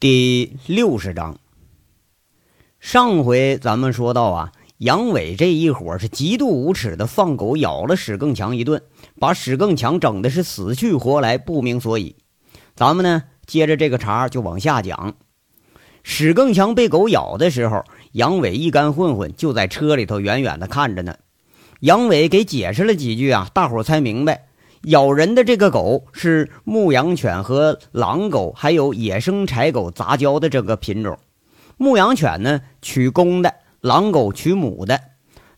第六十章。上回咱们说到啊，杨伟这一伙是极度无耻的，放狗咬了史更强一顿，把史更强整的是死去活来，不明所以。咱们呢，接着这个茬就往下讲。史更强被狗咬的时候，杨伟一干混混就在车里头远远的看着呢。杨伟给解释了几句啊，大伙才明白。咬人的这个狗是牧羊犬和狼狗，还有野生柴狗杂交的这个品种。牧羊犬呢取公的，狼狗取母的。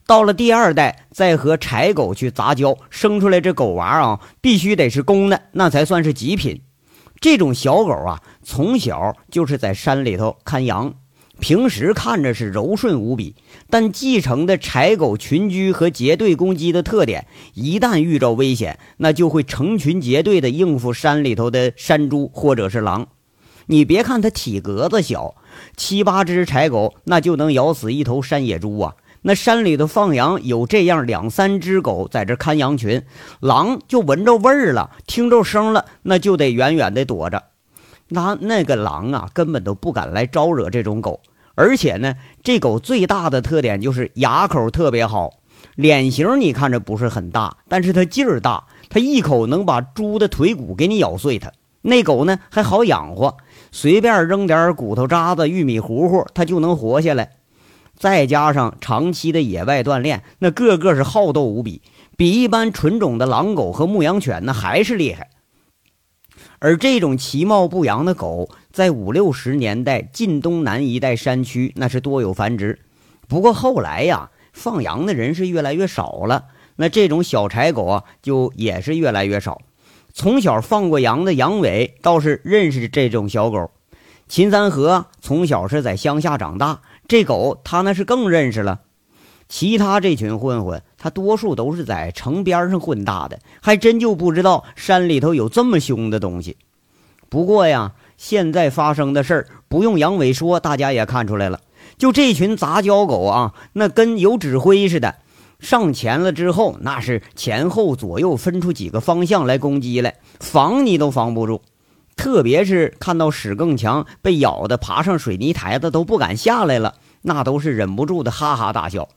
到了第二代，再和柴狗去杂交，生出来这狗娃啊，必须得是公的，那才算是极品。这种小狗啊，从小就是在山里头看羊。平时看着是柔顺无比，但继承的柴狗群居和结队攻击的特点，一旦遇着危险，那就会成群结队的应付山里头的山猪或者是狼。你别看它体格子小，七八只柴狗那就能咬死一头山野猪啊！那山里头放羊有这样两三只狗在这看羊群，狼就闻着味儿了，听着声了，那就得远远的躲着。那那个狼啊，根本都不敢来招惹这种狗。而且呢，这狗最大的特点就是牙口特别好，脸型你看着不是很大，但是它劲儿大，它一口能把猪的腿骨给你咬碎。它那狗呢还好养活，随便扔点骨头渣子、玉米糊糊，它就能活下来。再加上长期的野外锻炼，那个个是好斗无比，比一般纯种的狼狗和牧羊犬那还是厉害。而这种其貌不扬的狗，在五六十年代晋东南一带山区那是多有繁殖。不过后来呀，放羊的人是越来越少了，那这种小柴狗啊，就也是越来越少。从小放过羊的杨伟倒是认识这种小狗。秦三河从小是在乡下长大，这狗他那是更认识了。其他这群混混，他多数都是在城边上混大的，还真就不知道山里头有这么凶的东西。不过呀，现在发生的事儿不用杨伟说，大家也看出来了。就这群杂交狗啊，那跟有指挥似的，上前了之后，那是前后左右分出几个方向来攻击来，防你都防不住。特别是看到史更强被咬的爬上水泥台子都不敢下来了，那都是忍不住的哈哈大笑。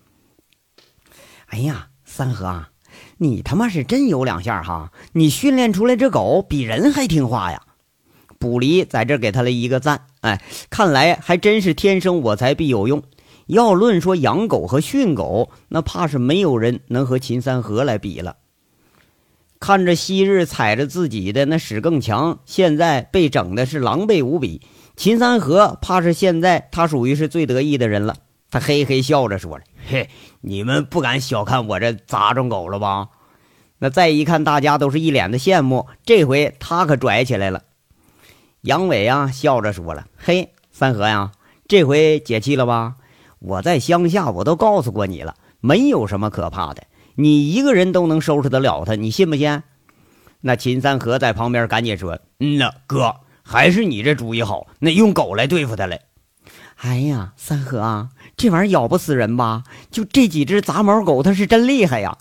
哎呀，三河啊，你他妈是真有两下哈！你训练出来这狗比人还听话呀！卜离在这给他了一个赞。哎，看来还真是天生我材必有用。要论说养狗和训狗，那怕是没有人能和秦三河来比了。看着昔日踩着自己的那屎更强，现在被整的是狼狈无比。秦三河怕是现在他属于是最得意的人了。他嘿嘿笑着说了。嘿，你们不敢小看我这杂种狗了吧？那再一看，大家都是一脸的羡慕。这回他可拽起来了。杨伟啊，笑着说了：“嘿，三河呀，这回解气了吧？我在乡下，我都告诉过你了，没有什么可怕的，你一个人都能收拾得了他，你信不信？”那秦三河在旁边赶紧说：“嗯呐，哥，还是你这主意好，那用狗来对付他来。”哎呀，三河啊，这玩意儿咬不死人吧？就这几只杂毛狗，它是真厉害呀！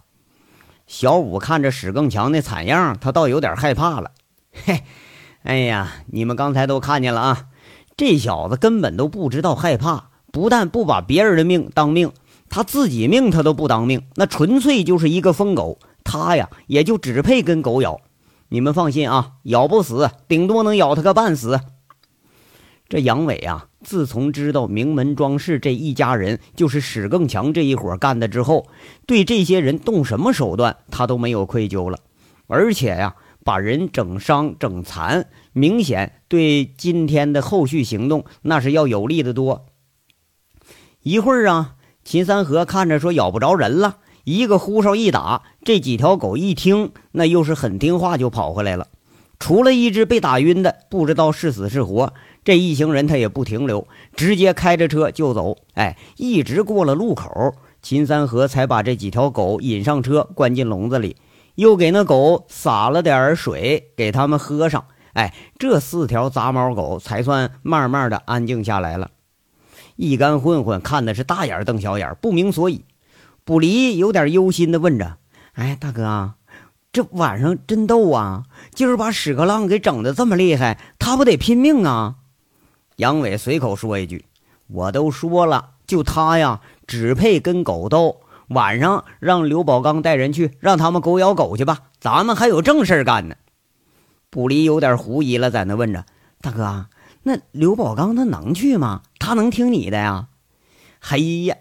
小五看着史更强那惨样，他倒有点害怕了。嘿，哎呀，你们刚才都看见了啊，这小子根本都不知道害怕，不但不把别人的命当命，他自己命他都不当命，那纯粹就是一个疯狗。他呀，也就只配跟狗咬。你们放心啊，咬不死，顶多能咬他个半死。这杨伟啊，自从知道名门庄氏这一家人就是史更强这一伙干的之后，对这些人动什么手段，他都没有愧疚了。而且呀，把人整伤整残，明显对今天的后续行动那是要有利的多。一会儿啊，秦三河看着说咬不着人了，一个呼哨一打，这几条狗一听，那又是很听话，就跑回来了。除了一只被打晕的，不知道是死是活。这一行人他也不停留，直接开着车就走。哎，一直过了路口，秦三河才把这几条狗引上车，关进笼子里，又给那狗洒了点水，给他们喝上。哎，这四条杂毛狗才算慢慢的安静下来了。一干混混看的是大眼瞪小眼，不明所以。卜离有点忧心的问着：“哎，大哥啊，这晚上真逗啊！今儿把屎壳郎给整的这么厉害，他不得拼命啊？”杨伟随口说一句：“我都说了，就他呀，只配跟狗斗。晚上让刘宝刚带人去，让他们狗咬狗去吧。咱们还有正事干呢。”不离有点狐疑了，在那问着：“大哥，那刘宝刚他能去吗？他能听你的呀？”“嘿呀，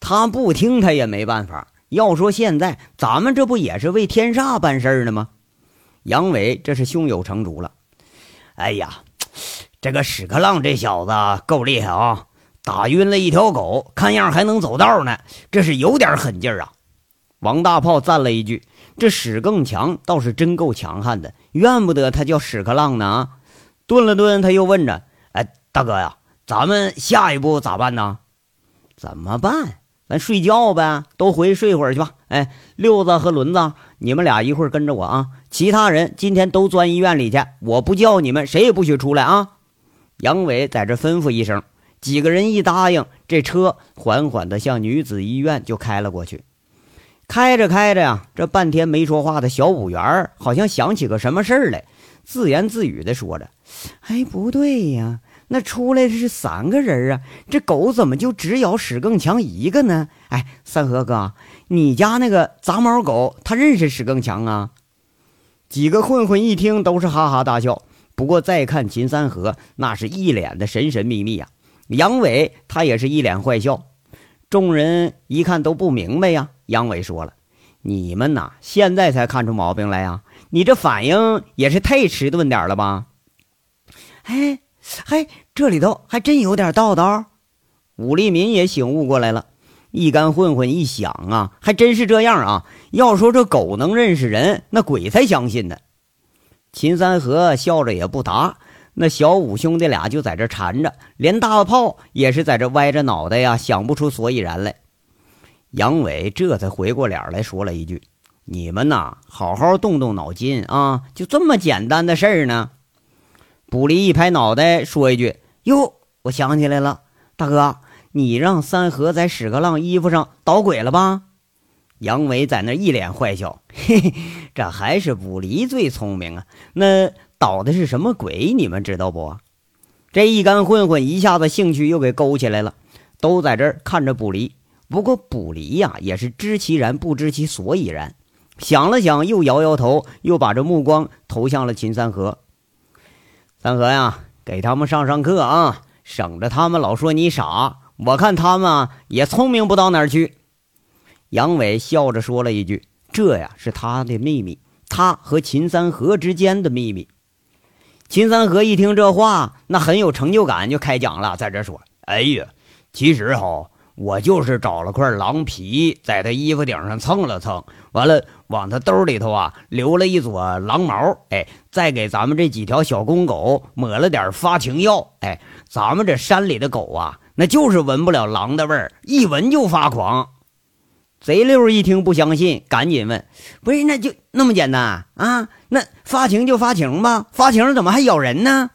他不听他也没办法。要说现在咱们这不也是为天煞办事儿呢吗？”杨伟这是胸有成竹了。哎呀！这个屎壳郎这小子够厉害啊！打晕了一条狗，看样还能走道呢，这是有点狠劲儿啊！王大炮赞了一句：“这屎更强，倒是真够强悍的，怨不得他叫屎壳郎呢。”啊！顿了顿，他又问着：“哎，大哥呀，咱们下一步咋办呢？怎么办？咱睡觉呗，都回去睡会儿去吧。哎，六子和轮子，你们俩一会儿跟着我啊！其他人今天都钻医院里去，我不叫你们，谁也不许出来啊！”杨伟在这吩咐一声，几个人一答应，这车缓缓地向女子医院就开了过去。开着开着呀，这半天没说话的小五元好像想起个什么事儿来，自言自语地说着：“哎，不对呀，那出来的是三个人啊，这狗怎么就只咬史更强一个呢？哎，三河哥，你家那个杂毛狗，它认识史更强啊？”几个混混一听，都是哈哈大笑。不过再看秦三河，那是一脸的神神秘秘呀。杨伟他也是一脸坏笑。众人一看都不明白呀。杨伟说了：“你们呐，现在才看出毛病来呀？你这反应也是太迟钝点了吧？”哎，嘿，这里头还真有点道道。武立民也醒悟过来了。一干混混一想啊，还真是这样啊。要说这狗能认识人，那鬼才相信呢。秦三河笑着也不答，那小五兄弟俩就在这缠着，连大炮也是在这歪着脑袋呀，想不出所以然来。杨伟这才回过脸来说了一句：“你们呐，好好动动脑筋啊，就这么简单的事儿呢。”卜离一拍脑袋说一句：“哟，我想起来了，大哥，你让三河在屎壳郎衣服上捣鬼了吧？”杨伟在那一脸坏笑，嘿嘿，这还是卜离最聪明啊！那捣的是什么鬼？你们知道不？这一干混混一下子兴趣又给勾起来了，都在这儿看着卜离。不过卜离呀，也是知其然不知其所以然，想了想，又摇摇头，又把这目光投向了秦三河。三河呀，给他们上上课啊，省着他们老说你傻。我看他们啊，也聪明不到哪儿去。杨伟笑着说了一句：“这呀是他的秘密，他和秦三河之间的秘密。”秦三河一听这话，那很有成就感，就开讲了，在这说：“哎呀，其实哈，我就是找了块狼皮，在他衣服顶上蹭了蹭，完了往他兜里头啊留了一撮狼毛，哎，再给咱们这几条小公狗抹了点发情药，哎，咱们这山里的狗啊，那就是闻不了狼的味儿，一闻就发狂。”贼溜一听不相信，赶紧问：“不是，那就那么简单啊？那发情就发情吧，发情怎么还咬人呢？”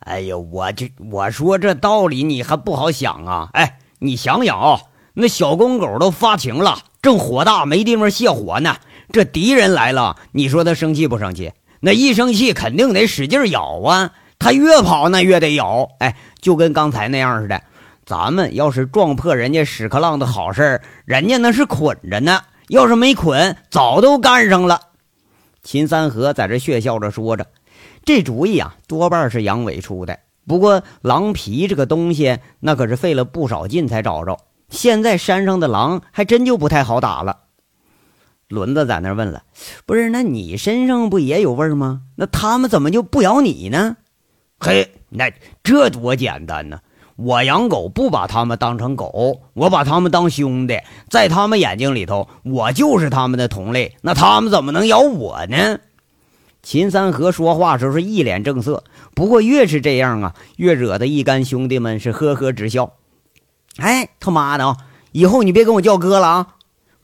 哎呀，我就我说这道理你还不好想啊！哎，你想想啊，那小公狗都发情了，正火大没地方泄火呢，这敌人来了，你说他生气不生气？那一生气肯定得使劲咬啊，他越跑那越得咬，哎，就跟刚才那样似的。咱们要是撞破人家屎壳郎的好事人家那是捆着呢。要是没捆，早都干上了。秦三河在这血笑着说着：“这主意啊，多半是杨伟出的。不过狼皮这个东西，那可是费了不少劲才找着。现在山上的狼还真就不太好打了。”轮子在那问了：“不是，那你身上不也有味吗？那他们怎么就不咬你呢？”嘿，那这多简单呢！我养狗不把他们当成狗，我把他们当兄弟，在他们眼睛里头，我就是他们的同类，那他们怎么能咬我呢？秦三河说话时候是一脸正色，不过越是这样啊，越惹得一干兄弟们是呵呵直笑。哎，他妈的啊！以后你别跟我叫哥了啊！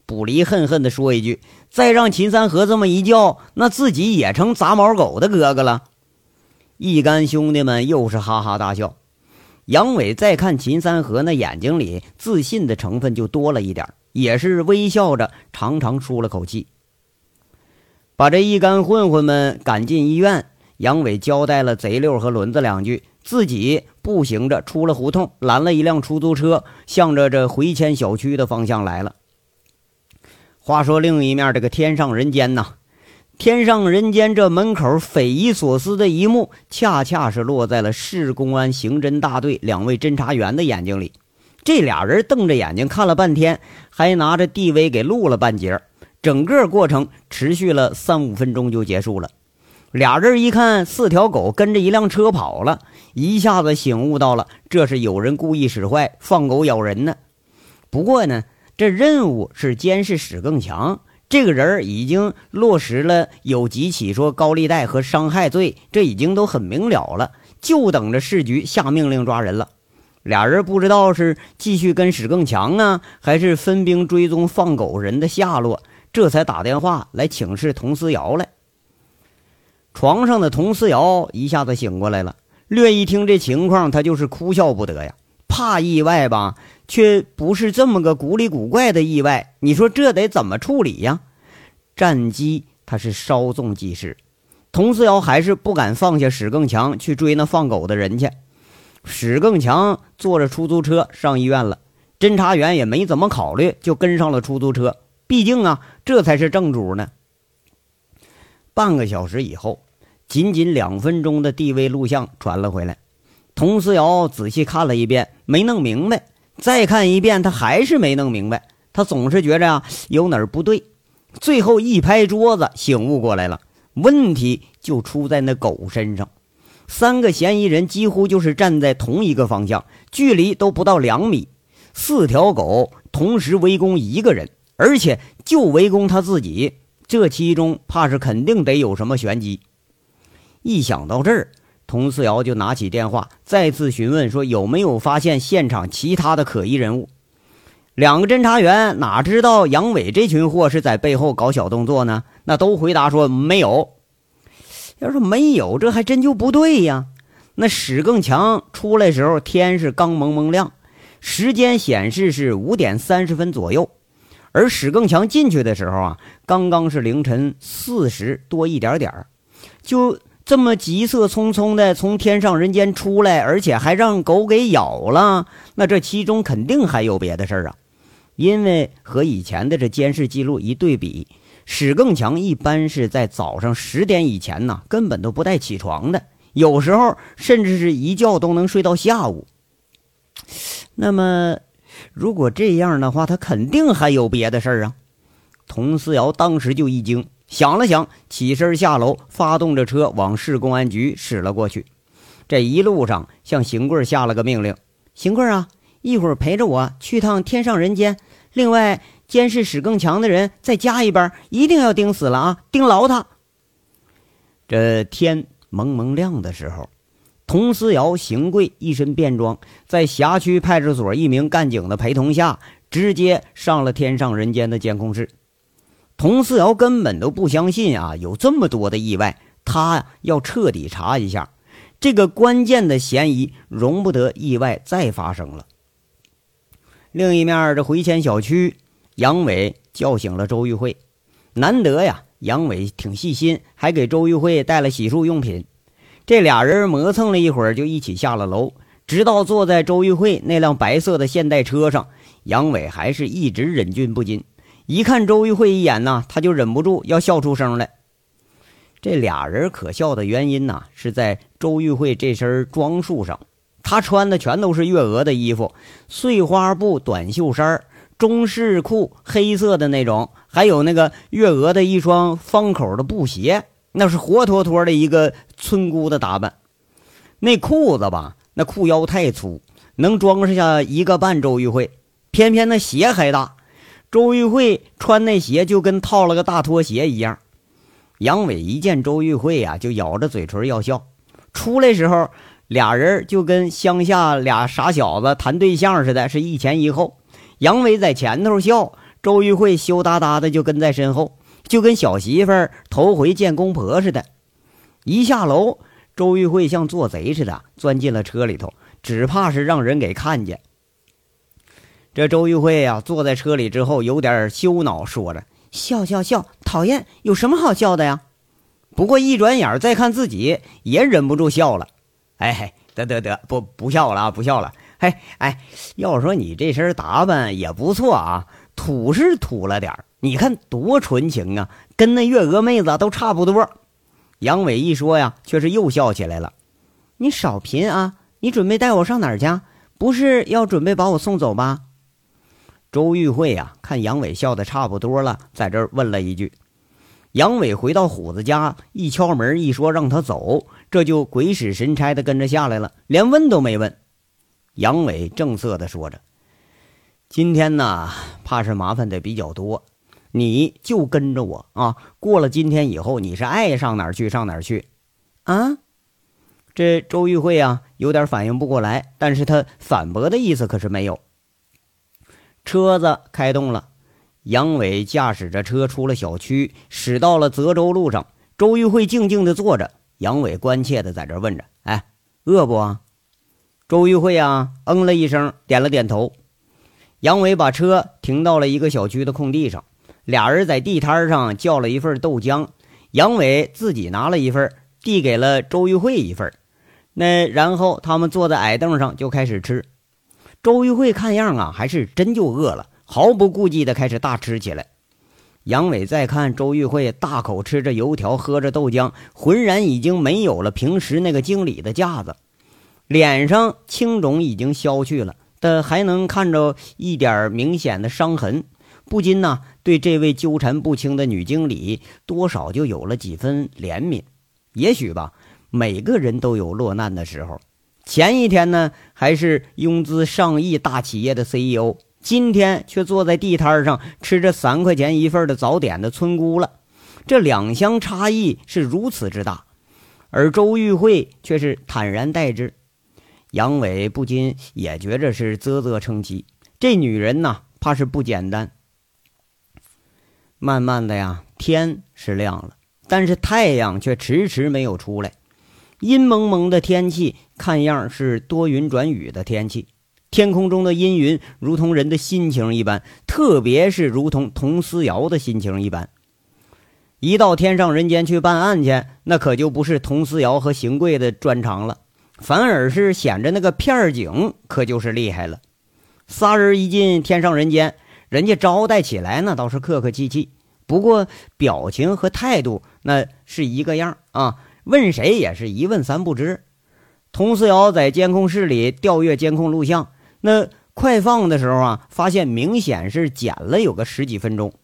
卜离恨恨地说一句，再让秦三河这么一叫，那自己也成杂毛狗的哥哥了。一干兄弟们又是哈哈大笑。杨伟再看秦三河那眼睛里自信的成分就多了一点，也是微笑着长长舒了口气，把这一干混混们赶进医院。杨伟交代了贼六和轮子两句，自己步行着出了胡同，拦了一辆出租车，向着这回迁小区的方向来了。话说另一面，这个天上人间呐，天上人间这门口匪夷所思的一幕，恰恰是落在了市公安刑侦大队两位侦查员的眼睛里。这俩人瞪着眼睛看了半天，还拿着 DV 给录了半截。整个过程持续了三五分钟就结束了。俩人一看四条狗跟着一辆车跑了，一下子醒悟到了，这是有人故意使坏，放狗咬人呢。不过呢，这任务是监视史更强，这个人已经落实了有几起说高利贷和伤害罪，这已经都很明了了，就等着市局下命令抓人了。俩人不知道是继续跟史更强啊，还是分兵追踪放狗人的下落，这才打电话来请示佟思瑶来。床上的佟思瑶一下子醒过来了，略一听这情况，他就是哭笑不得呀。怕意外吧，却不是这么个古里古怪的意外，你说这得怎么处理呀？战机他是稍纵即逝，佟思瑶还是不敢放下史更强去追那放狗的人去。史更强坐着出租车上医院了，侦查员也没怎么考虑，就跟上了出租车。毕竟啊，这才是正主呢。半个小时以后，仅仅两分钟的地位录像传了回来。佟思瑶仔细看了一遍，没弄明白；再看一遍，他还是没弄明白。他总是觉着啊，有哪儿不对。最后一拍桌子，醒悟过来了，问题就出在那狗身上。三个嫌疑人几乎就是站在同一个方向，距离都不到两米。四条狗同时围攻一个人，而且就围攻他自己，这其中怕是肯定得有什么玄机。一想到这儿，佟四瑶就拿起电话，再次询问说有没有发现现场其他的可疑人物。两个侦查员哪知道杨伟这群货是在背后搞小动作呢？那都回答说没有。要是没有，这还真就不对呀。那史更强出来时候，天是刚蒙蒙亮，时间显示是五点三十分左右。而史更强进去的时候啊，刚刚是凌晨四时多一点点就这么急色匆匆的从天上人间出来，而且还让狗给咬了，那这其中肯定还有别的事儿啊。因为和以前的这监视记录一对比。史更强一般是在早上十点以前呢，根本都不带起床的，有时候甚至是一觉都能睡到下午。那么，如果这样的话，他肯定还有别的事儿啊！佟思瑶当时就一惊，想了想，起身下楼，发动着车往市公安局驶了过去。这一路上，向邢贵下了个命令：“邢贵啊，一会儿陪着我去趟天上人间。另外。”监视史更强的人再加一班，一定要盯死了啊！盯牢他。这天蒙蒙亮的时候，佟思瑶、邢贵一身便装，在辖区派出所一名干警的陪同下，直接上了天上人间的监控室。佟思瑶根本都不相信啊，有这么多的意外，他要彻底查一下这个关键的嫌疑，容不得意外再发生了。另一面，这回迁小区。杨伟叫醒了周玉慧，难得呀，杨伟挺细心，还给周玉慧带了洗漱用品。这俩人磨蹭了一会儿，就一起下了楼，直到坐在周玉慧那辆白色的现代车上，杨伟还是一直忍俊不禁。一看周玉慧一眼呢，他就忍不住要笑出声来。这俩人可笑的原因呢，是在周玉慧这身装束上，她穿的全都是月娥的衣服，碎花布短袖衫中式裤，黑色的那种，还有那个月娥的一双方口的布鞋，那是活脱脱的一个村姑的打扮。那裤子吧，那裤腰太粗，能装下一个半周玉慧，偏偏那鞋还大，周玉慧穿那鞋就跟套了个大拖鞋一样。杨伟一见周玉慧呀，就咬着嘴唇要笑。出来时候，俩人就跟乡下俩傻小子谈对象似的，是一前一后。杨伟在前头笑，周玉慧羞答答的就跟在身后，就跟小媳妇儿头回见公婆似的。一下楼，周玉慧像做贼似的钻进了车里头，只怕是让人给看见。这周玉慧呀，坐在车里之后有点羞恼，说着：“笑笑笑，讨厌，有什么好笑的呀？”不过一转眼再看自己，也忍不住笑了。哎，得得得，不不笑了啊，不笑了。嘿，哎，要说你这身打扮也不错啊，土是土了点儿，你看多纯情啊，跟那月娥妹子都差不多。杨伟一说呀，却是又笑起来了。你少贫啊！你准备带我上哪儿去？不是要准备把我送走吧？周玉慧呀，看杨伟笑的差不多了，在这儿问了一句。杨伟回到虎子家，一敲门，一说让他走，这就鬼使神差的跟着下来了，连问都没问。杨伟正色的说着：“今天呢，怕是麻烦的比较多，你就跟着我啊！过了今天以后，你是爱上哪儿去上哪儿去，啊？”这周玉慧啊，有点反应不过来，但是他反驳的意思可是没有。车子开动了，杨伟驾驶着车出了小区，驶到了泽州路上。周玉慧静静的坐着，杨伟关切的在这问着：“哎，饿不？”周玉慧啊，嗯了一声，点了点头。杨伟把车停到了一个小区的空地上，俩人在地摊上叫了一份豆浆，杨伟自己拿了一份，递给了周玉慧一份。那然后他们坐在矮凳上就开始吃。周玉慧看样啊，还是真就饿了，毫不顾忌的开始大吃起来。杨伟再看周玉慧大口吃着油条，喝着豆浆，浑然已经没有了平时那个经理的架子，脸上青肿已经消去了，但还能看着一点明显的伤痕，不禁呢对这位纠缠不清的女经理多少就有了几分怜悯。也许吧。每个人都有落难的时候。前一天呢，还是拥资上亿大企业的 CEO，今天却坐在地摊上吃着三块钱一份的早点的村姑了。这两相差异是如此之大，而周玉慧却是坦然待之。杨伟不禁也觉着是啧啧称奇，这女人呐，怕是不简单。慢慢的呀，天是亮了，但是太阳却迟迟没有出来。阴蒙蒙的天气，看样是多云转雨的天气。天空中的阴云如同人的心情一般，特别是如同佟思瑶的心情一般。一到天上人间去办案去，那可就不是佟思瑶和邢贵的专长了，反而是显着那个片警可就是厉害了。仨人一进天上人间，人家招待起来那倒是客客气气，不过表情和态度那是一个样啊。问谁也是一问三不知。佟思瑶在监控室里调阅监控录像，那快放的时候啊，发现明显是剪了有个十几分钟，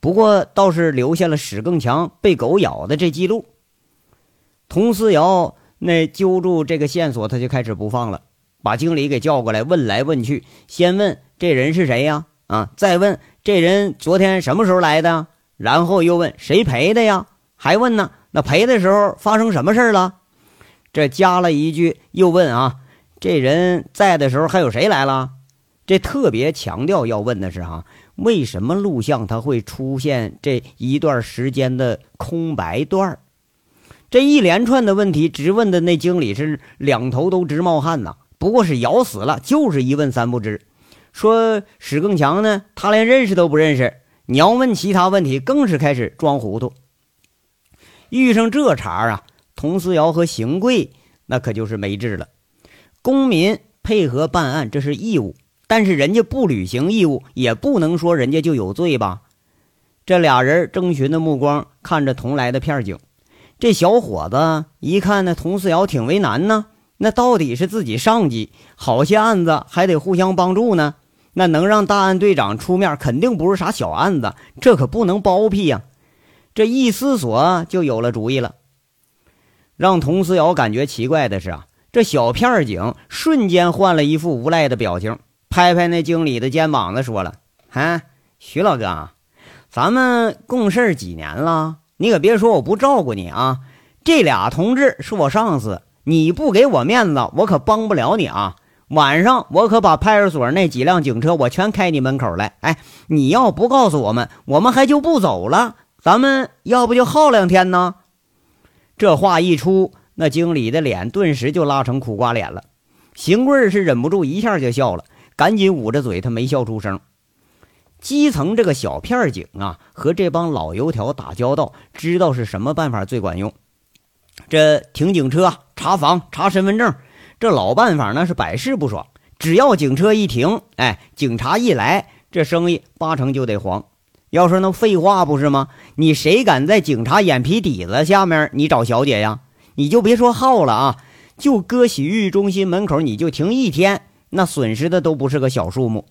不过倒是留下了史更强被狗咬的这记录。佟思瑶那揪住这个线索，他就开始不放了，把经理给叫过来问来问去，先问这人是谁呀？啊再问这人昨天什么时候来的？然后又问谁赔的呀？还问呢？那赔的时候发生什么事了？这加了一句，又问啊，这人在的时候还有谁来了？这特别强调要问的是哈，为什么录像它会出现这一段时间的空白段这一连串的问题，直问的那经理是两头都直冒汗呐。不过是咬死了，就是一问三不知。说史更强呢，他连认识都不认识。你要问其他问题，更是开始装糊涂。遇上这茬啊，佟思瑶和邢贵那可就是没治了。公民配合办案这是义务，但是人家不履行义务，也不能说人家就有罪吧？这俩人征询的目光看着同来的片警，这小伙子一看那佟思瑶挺为难呢，那到底是自己上级，好些案子还得互相帮助呢，那能让大案队长出面，肯定不是啥小案子，这可不能包庇呀。这一思索，就有了主意了。让佟思瑶感觉奇怪的是啊，这小片警瞬间换了一副无赖的表情，拍拍那经理的肩膀子，说了：“哎，徐老哥，咱们共事几年了，你可别说我不照顾你啊！这俩同志是我上司，你不给我面子，我可帮不了你啊！晚上我可把派出所那几辆警车，我全开你门口来。哎，你要不告诉我们，我们还就不走了。”咱们要不就耗两天呢？这话一出，那经理的脸顿时就拉成苦瓜脸了。邢贵是忍不住一下就笑了，赶紧捂着嘴，他没笑出声。基层这个小片警啊，和这帮老油条打交道，知道是什么办法最管用。这停警车、查房、查身份证，这老办法那是百试不爽。只要警车一停，哎，警察一来，这生意八成就得黄。要说那废话不是吗？你谁敢在警察眼皮底子下面你找小姐呀？你就别说耗了啊，就搁洗浴中心门口你就停一天，那损失的都不是个小数目。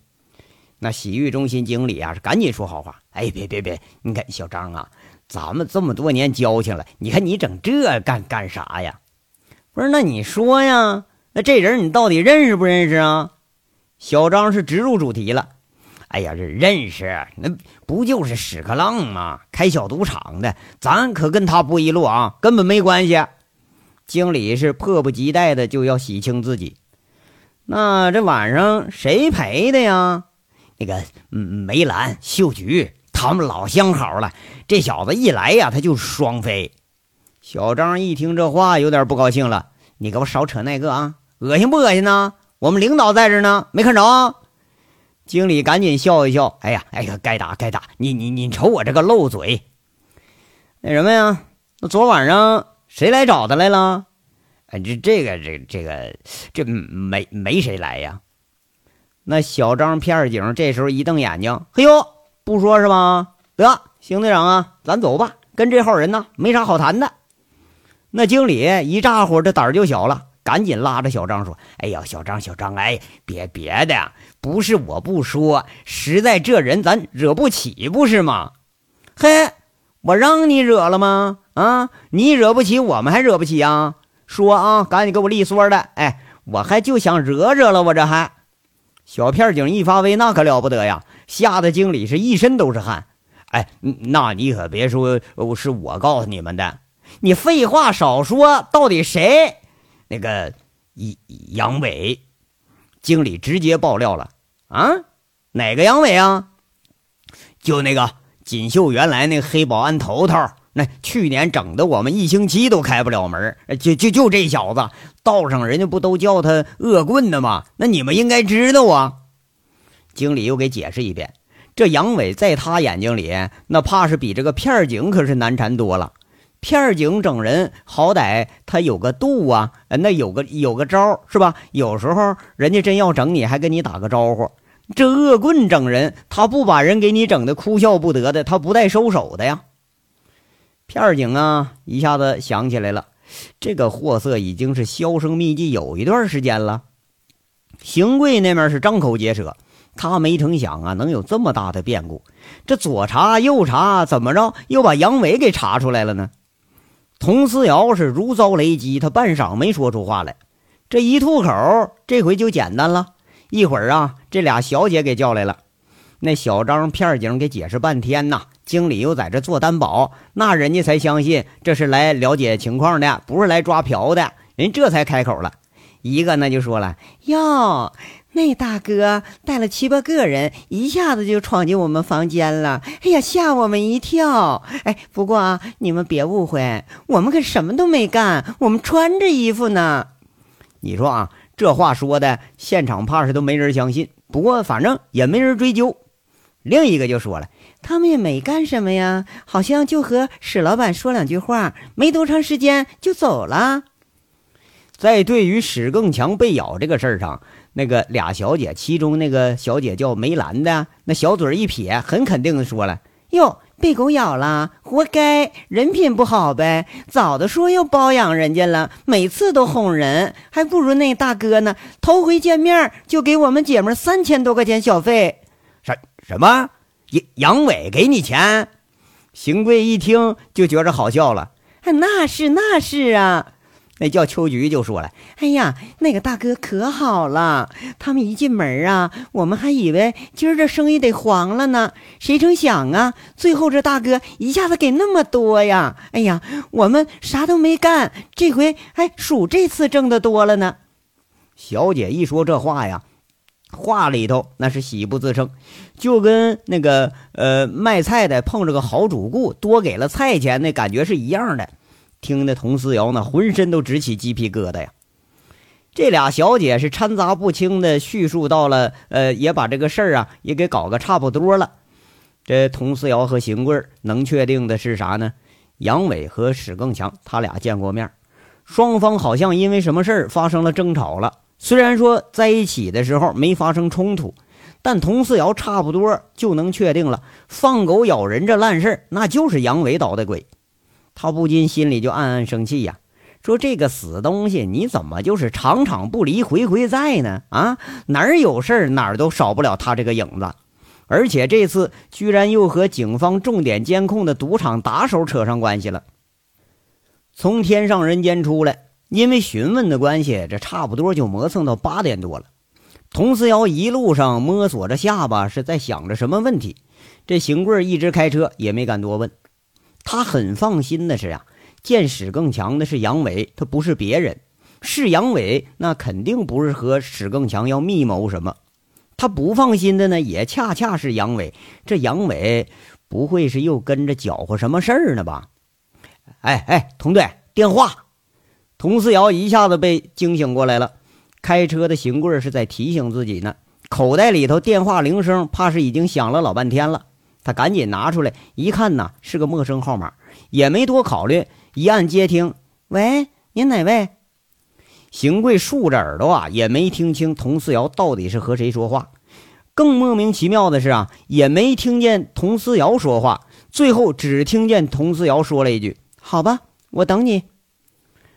那洗浴中心经理啊是赶紧说好话，哎，别别别，你看小张啊，咱们这么多年交情了，你看你整这干干啥呀？不是，那你说呀？那这人你到底认识不认识啊？小张是直入主题了。哎呀，这认识，那不就是屎壳郎吗？开小赌场的，咱可跟他不一路啊，根本没关系。经理是迫不及待的就要洗清自己。那这晚上谁陪的呀？那个梅兰、秀菊他们老相好了。这小子一来呀，他就双飞。小张一听这话，有点不高兴了。你给我少扯那个啊，恶心不恶心呢？我们领导在这呢，没看着啊？经理赶紧笑一笑，哎呀，哎呀，该打该打！你你你瞅我这个漏嘴，那什么呀？那昨晚上谁来找他来了？哎，这这个这这个这没没谁来呀？那小张片警这时候一瞪眼睛，嘿呦，不说是吧？得，邢队长啊，咱走吧，跟这号人呢没啥好谈的。那经理一咋呼，这胆就小了。赶紧拉着小张说：“哎呀，小张，小张，哎，别别的，不是我不说，实在这人咱惹不起，不是吗？嘿，我让你惹了吗？啊，你惹不起，我们还惹不起啊？说啊，赶紧给我利索的！哎，我还就想惹惹了，我这还……小片警一发威，那可了不得呀，吓得经理是一身都是汗。哎，那你可别说是我告诉你们的，你废话少说，到底谁？”那个杨伟经理直接爆料了啊！哪个杨伟啊？就那个锦绣原来那黑保安头头，那去年整的我们一星期都开不了门。就就就这小子，道上人家不都叫他恶棍的吗？那你们应该知道啊！经理又给解释一遍，这杨伟在他眼睛里，那怕是比这个片警可是难缠多了。片警整人，好歹他有个度啊，那有个有个招是吧？有时候人家真要整你，还跟你打个招呼。这恶棍整人，他不把人给你整的哭笑不得的，他不带收手的呀。片警啊，一下子想起来了，这个货色已经是销声匿迹有一段时间了。邢贵那面是张口结舌，他没成想啊，能有这么大的变故。这左查右查，怎么着又把杨伟给查出来了呢？佟思瑶是如遭雷击，他半晌没说出话来。这一吐口，这回就简单了。一会儿啊，这俩小姐给叫来了。那小张片警给解释半天呐，经理又在这做担保，那人家才相信这是来了解情况的，不是来抓嫖的。人这才开口了，一个那就说了：“哟。”那大哥带了七八个人，一下子就闯进我们房间了。哎呀，吓我们一跳！哎，不过啊，你们别误会，我们可什么都没干，我们穿着衣服呢。你说啊，这话说的，现场怕是都没人相信。不过反正也没人追究。另一个就说了，他们也没干什么呀，好像就和史老板说两句话，没多长时间就走了。在对于史更强被咬这个事儿上。那个俩小姐，其中那个小姐叫梅兰的，那小嘴一撇，很肯定的说了：“哟，被狗咬了，活该，人品不好呗。早的说要包养人家了，每次都哄人，还不如那大哥呢。头回见面就给我们姐们三千多块钱小费。什什么？杨杨伟给你钱？邢贵一听就觉着好笑了。那是那是啊。”那叫秋菊就说了：“哎呀，那个大哥可好了，他们一进门啊，我们还以为今儿这生意得黄了呢，谁成想啊，最后这大哥一下子给那么多呀！哎呀，我们啥都没干，这回还数这次挣的多了呢。”小姐一说这话呀，话里头那是喜不自胜，就跟那个呃卖菜的碰着个好主顾，多给了菜钱那感觉是一样的。听得佟思瑶呢，浑身都直起鸡皮疙瘩呀。这俩小姐是掺杂不清的叙述到了，呃，也把这个事儿啊也给搞个差不多了。这佟思瑶和邢贵能确定的是啥呢？杨伟和史更强他俩见过面，双方好像因为什么事儿发生了争吵了。虽然说在一起的时候没发生冲突，但佟思瑶差不多就能确定了，放狗咬人这烂事儿，那就是杨伟捣的鬼。他不禁心里就暗暗生气呀，说这个死东西，你怎么就是场场不离，回回在呢？啊，哪儿有事儿哪儿都少不了他这个影子，而且这次居然又和警方重点监控的赌场打手扯上关系了。从天上人间出来。因为询问的关系，这差不多就磨蹭到八点多了。佟思瑶一路上摸索着下巴，是在想着什么问题。这邢贵一直开车，也没敢多问。他很放心的是呀，见史更强的是杨伟，他不是别人，是杨伟，那肯定不是和史更强要密谋什么。他不放心的呢，也恰恰是杨伟。这杨伟不会是又跟着搅和什么事儿呢吧？哎哎，同队，电话。童思瑶一下子被惊醒过来了，开车的邢贵是在提醒自己呢。口袋里头电话铃声怕是已经响了老半天了，他赶紧拿出来一看呐，是个陌生号码，也没多考虑，一按接听。喂，您哪位？邢贵竖着耳朵啊，也没听清佟思瑶到底是和谁说话。更莫名其妙的是啊，也没听见佟思瑶说话，最后只听见佟思瑶说了一句：“好吧，我等你。”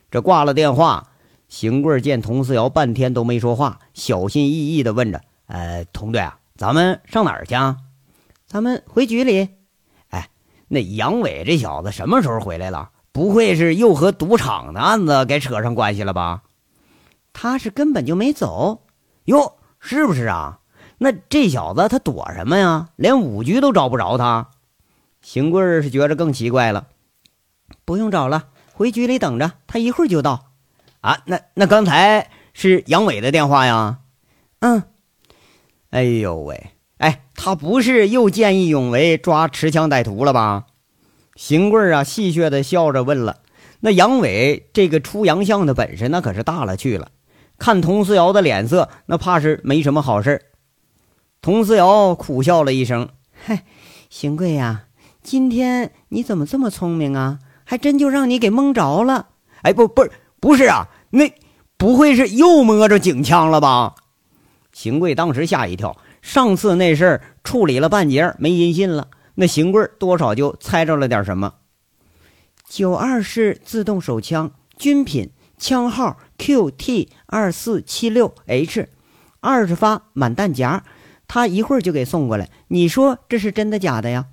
这挂了电话，邢贵见佟思瑶半天都没说话，小心翼翼地问着：“呃，佟队啊，咱们上哪儿去？啊？咱们回局里。哎，那杨伟这小子什么时候回来了？不会是又和赌场的案子给扯上关系了吧？他是根本就没走哟，是不是啊？那这小子他躲什么呀？连五局都找不着他。邢贵是觉着更奇怪了。不用找了。回局里等着，他一会儿就到。啊，那那刚才是杨伟的电话呀？嗯。哎呦喂，哎，他不是又见义勇为抓持枪歹徒了吧？邢贵啊，戏谑的笑着问了。那杨伟这个出洋相的本事，那可是大了去了。看佟思瑶的脸色，那怕是没什么好事佟思瑶苦笑了一声：“嗨，邢贵呀，今天你怎么这么聪明啊？”还真就让你给蒙着了！哎，不，不是，不是啊，那不会是又摸着警枪了吧？邢贵当时吓一跳，上次那事儿处理了半截没音信了，那邢贵多少就猜着了点什么。九二式自动手枪，军品，枪号 QT 二四七六 H，二十发满弹夹，他一会儿就给送过来。你说这是真的假的呀？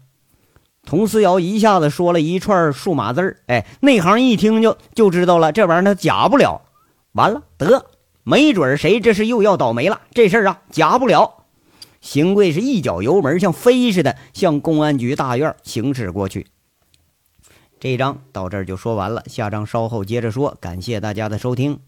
佟思瑶一下子说了一串数码字儿，哎，内行一听就就知道了，这玩意儿他假不了。完了，得，没准谁这是又要倒霉了。这事儿啊，假不了。邢贵是一脚油门，像飞似的向公安局大院行驶过去。这章到这儿就说完了，下章稍后接着说。感谢大家的收听。